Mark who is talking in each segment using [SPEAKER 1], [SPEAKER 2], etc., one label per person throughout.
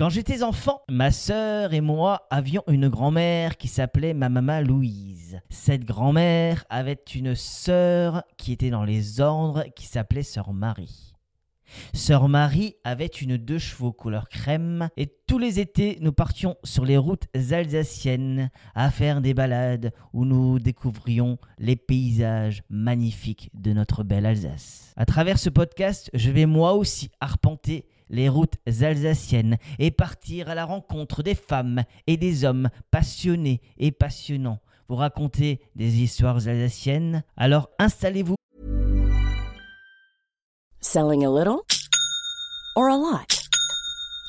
[SPEAKER 1] Quand j'étais enfant, ma sœur et moi avions une grand-mère qui s'appelait ma maman Louise. Cette grand-mère avait une sœur qui était dans les ordres qui s'appelait sœur Marie. Sœur Marie avait une deux chevaux couleur crème et tous les étés nous partions sur les routes alsaciennes à faire des balades où nous découvrions les paysages magnifiques de notre belle Alsace. À travers ce podcast, je vais moi aussi arpenter les routes alsaciennes et partir à la rencontre des femmes et des hommes passionnés et passionnants. Vous raconter des histoires alsaciennes Alors installez-vous.
[SPEAKER 2] Selling a little or a lot?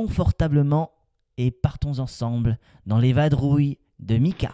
[SPEAKER 1] Confortablement et partons ensemble dans les vadrouilles de Mika.